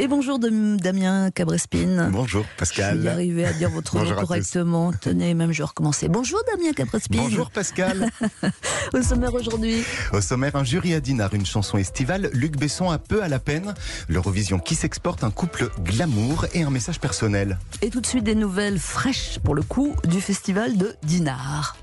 Et bonjour Damien Cabrespine. Bonjour Pascal. Je à dire votre nom correctement. Tenez, même je vais recommencer. Bonjour Damien Cabrespine. Bonjour Pascal. Au sommaire aujourd'hui. Au sommaire, un jury à Dinard, une chanson estivale. Luc Besson a peu à la peine. L'Eurovision qui s'exporte, un couple glamour et un message personnel. Et tout de suite des nouvelles fraîches pour le coup du festival de Dinard.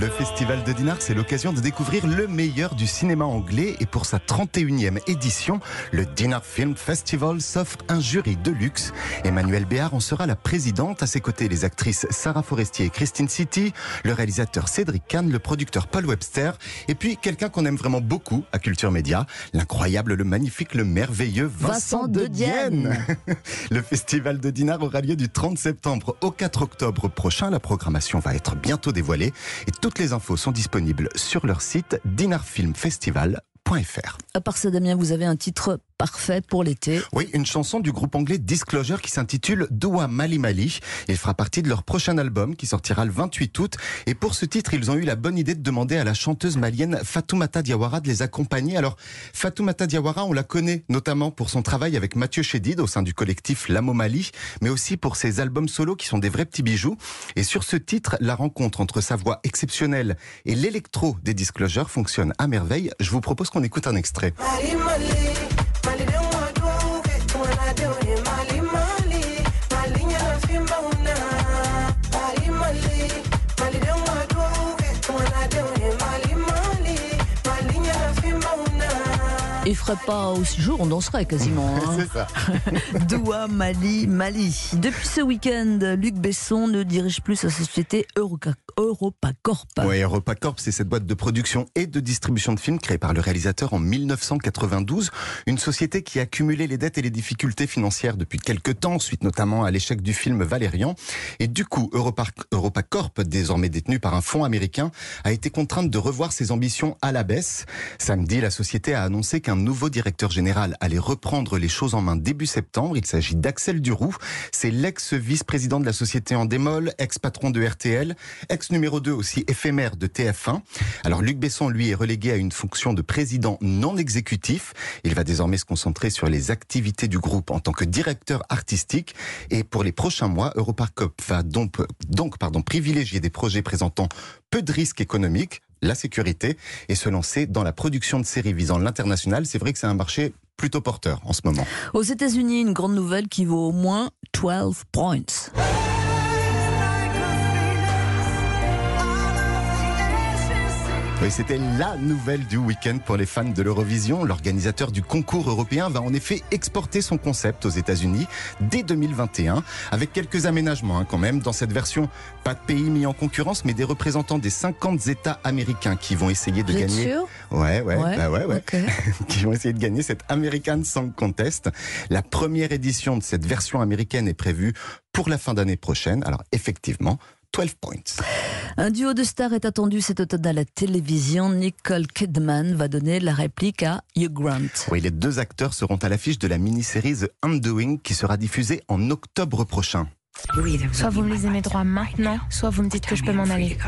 Le Festival de Dinard, c'est l'occasion de découvrir le meilleur du cinéma anglais et pour sa 31e édition, le Dinard Film Festival s'offre un jury de luxe. Emmanuel Béard en sera la présidente, à ses côtés les actrices Sarah Forestier et Christine City, le réalisateur Cédric Kahn, le producteur Paul Webster et puis quelqu'un qu'on aime vraiment beaucoup à Culture Média, l'incroyable, le magnifique, le merveilleux Vincent, de Dienne. le Festival de Dinard aura lieu du 30 septembre au 4 octobre prochain. La programmation va être bientôt dévoilée et toutes les infos sont disponibles sur leur site dinarfilmfestival.fr. À part ça, Damien, vous avez un titre parfait pour l'été. Oui, une chanson du groupe anglais Disclosure qui s'intitule Doua Mali Mali. Il fera partie de leur prochain album qui sortira le 28 août. Et pour ce titre, ils ont eu la bonne idée de demander à la chanteuse malienne Fatoumata Diawara de les accompagner. Alors, Fatoumata Diawara, on la connaît notamment pour son travail avec Mathieu Chédid au sein du collectif Lamo Mali, mais aussi pour ses albums solo qui sont des vrais petits bijoux. Et sur ce titre, la rencontre entre sa voix exceptionnelle et l'électro des Disclosure fonctionne à merveille. Je vous propose qu'on écoute un extrait. Il ferait pas aussi jour, on danserait quasiment. Hein. Ça. Doua, Mali, Mali. Depuis ce week-end, Luc Besson ne dirige plus sa société EuropaCorp. Oui, EuropaCorp, c'est cette boîte de production et de distribution de films créée par le réalisateur en 1992. Une société qui a cumulé les dettes et les difficultés financières depuis quelques temps, suite notamment à l'échec du film Valérian. Et du coup, EuropaCorp, désormais détenu par un fonds américain, a été contrainte de revoir ses ambitions à la baisse. Samedi, la société a annoncé qu'un nouveau directeur général allait reprendre les choses en main début septembre. Il s'agit d'Axel Duroux. C'est l'ex-vice-président de la société en démol, ex-patron de RTL, ex-numéro 2 aussi éphémère de TF1. Alors Luc Besson, lui, est relégué à une fonction de président non exécutif. Il va désormais se concentrer sur les activités du groupe en tant que directeur artistique. Et pour les prochains mois, EuropaCop va donc, donc pardon, privilégier des projets présentant peu de risques économiques, la sécurité et se lancer dans la production de séries visant l'international. C'est vrai que c'est un marché plutôt porteur en ce moment. Aux États-Unis, une grande nouvelle qui vaut au moins 12 points. Oui, c'était la nouvelle du week-end pour les fans de l'Eurovision. L'organisateur du concours européen va en effet exporter son concept aux États-Unis dès 2021, avec quelques aménagements hein, quand même. Dans cette version, pas de pays mis en concurrence, mais des représentants des 50 États américains qui vont essayer de Vous gagner. Sûr? Ouais, ouais, ouais, bah ouais, ouais. Okay. qui vont essayer de gagner cette American Song Contest. La première édition de cette version américaine est prévue pour la fin d'année prochaine. Alors effectivement, 12 points. Un duo de stars est attendu cet automne à la télévision. Nicole Kidman va donner la réplique à Hugh Grant. Oui, les deux acteurs seront à l'affiche de la mini-série The Undoing qui sera diffusée en octobre prochain. Soit vous me lisez mes droits maintenant, soit vous me dites que je peux m'en aller.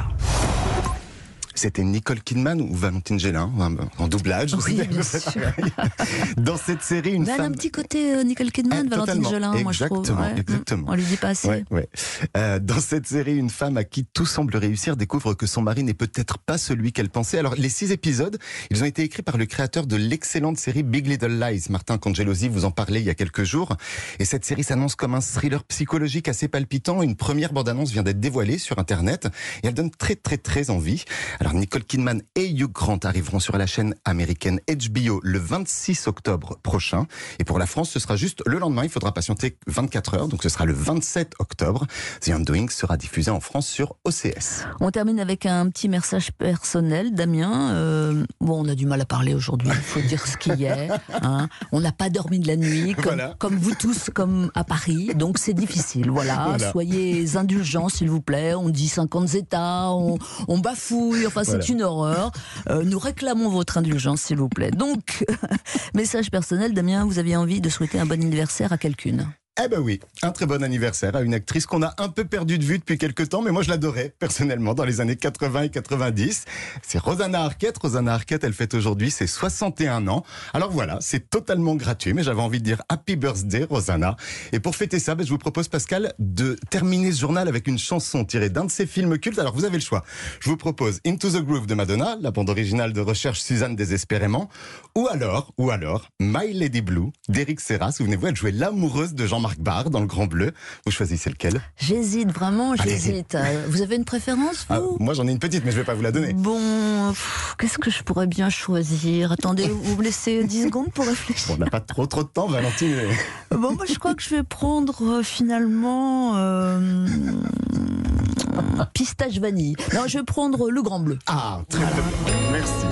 C'était Nicole Kidman ou Valentine Gélin en doublage. Oui, bien sûr. Dans cette série, une a femme. un petit côté euh, Nicole Kidman, Eh, Valentine. Gelin, moi je trouve. Exactement, Ouais. exactement. On lui dit pas assez. Ouais, ouais. Euh, dans cette série, une femme à qui tout semble réussir découvre que son mari n'est peut-être pas celui qu'elle pensait. Alors, les six épisodes, ils ont été écrits par le créateur de l'excellente série Big Little Lies. Martin Congelosi vous en parlait il y a quelques jours. Et cette série s'annonce comme un thriller psychologique assez palpitant. Une première bande-annonce vient d'être dévoilée sur Internet et elle donne très, très, très envie. Alors, Nicole Kidman et Hugh Grant arriveront sur la chaîne américaine HBO le 26 octobre prochain. Et pour la France, ce sera juste le lendemain. Il faudra patienter 24 heures. Donc, ce sera le 27 octobre. The Undoing sera diffusé en France sur OCS. On termine avec un petit message personnel, Damien. Euh, bon, on a du mal à parler aujourd'hui, il faut dire ce qu'il y est. hein. On n'a pas dormi de la nuit, comme, Voilà. comme vous tous, comme à Paris. Donc c'est difficile. Voilà. Voilà. Soyez indulgents, s'il vous plaît. On dit 50 États, on, on bafouille. Enfin, c'est une horreur. Euh, nous réclamons votre indulgence, s'il vous plaît. Donc, message personnel, Damien, vous aviez envie de souhaiter un bon anniversaire à quelqu'une. Eh ben oui, un très bon anniversaire à une actrice qu'on a un peu perdue de vue depuis quelques temps, mais moi je l'adorais personnellement dans les années 80 et 90. C'est Rosanna Arquette. Rosanna Arquette, elle fête aujourd'hui ses 61 ans. Alors voilà, c'est totalement gratuit, mais j'avais envie de dire Happy Birthday Rosanna. Et pour fêter ça, ben, je vous propose Pascal de terminer ce journal avec une chanson tirée d'un de ses films cultes. Alors vous avez le choix. Je vous propose Into the Groove de Madonna, la bande originale de recherche Suzanne Désespérément, ou alors, ou alors My Lady Blue d'Eric Serra. Souvenez-vous, elle jouait l'amoureuse de Jean-Marc Barr dans Le Grand Bleu. Vous choisissez lequel? J'hésite, vraiment, j'hésite. Euh, Vous avez une préférence, Ah, Moi j'en ai une petite, mais je vais pas vous la donner. Bon, qu'est-ce que je pourrais bien choisir? Attendez, vous me laissez 10 secondes pour réfléchir. On n'a pas trop trop de temps, Valentine. Bon, moi, je crois que je vais prendre euh, finalement euh, pistache vanille. Non, je vais prendre le grand bleu. Ah, très bien. Merci.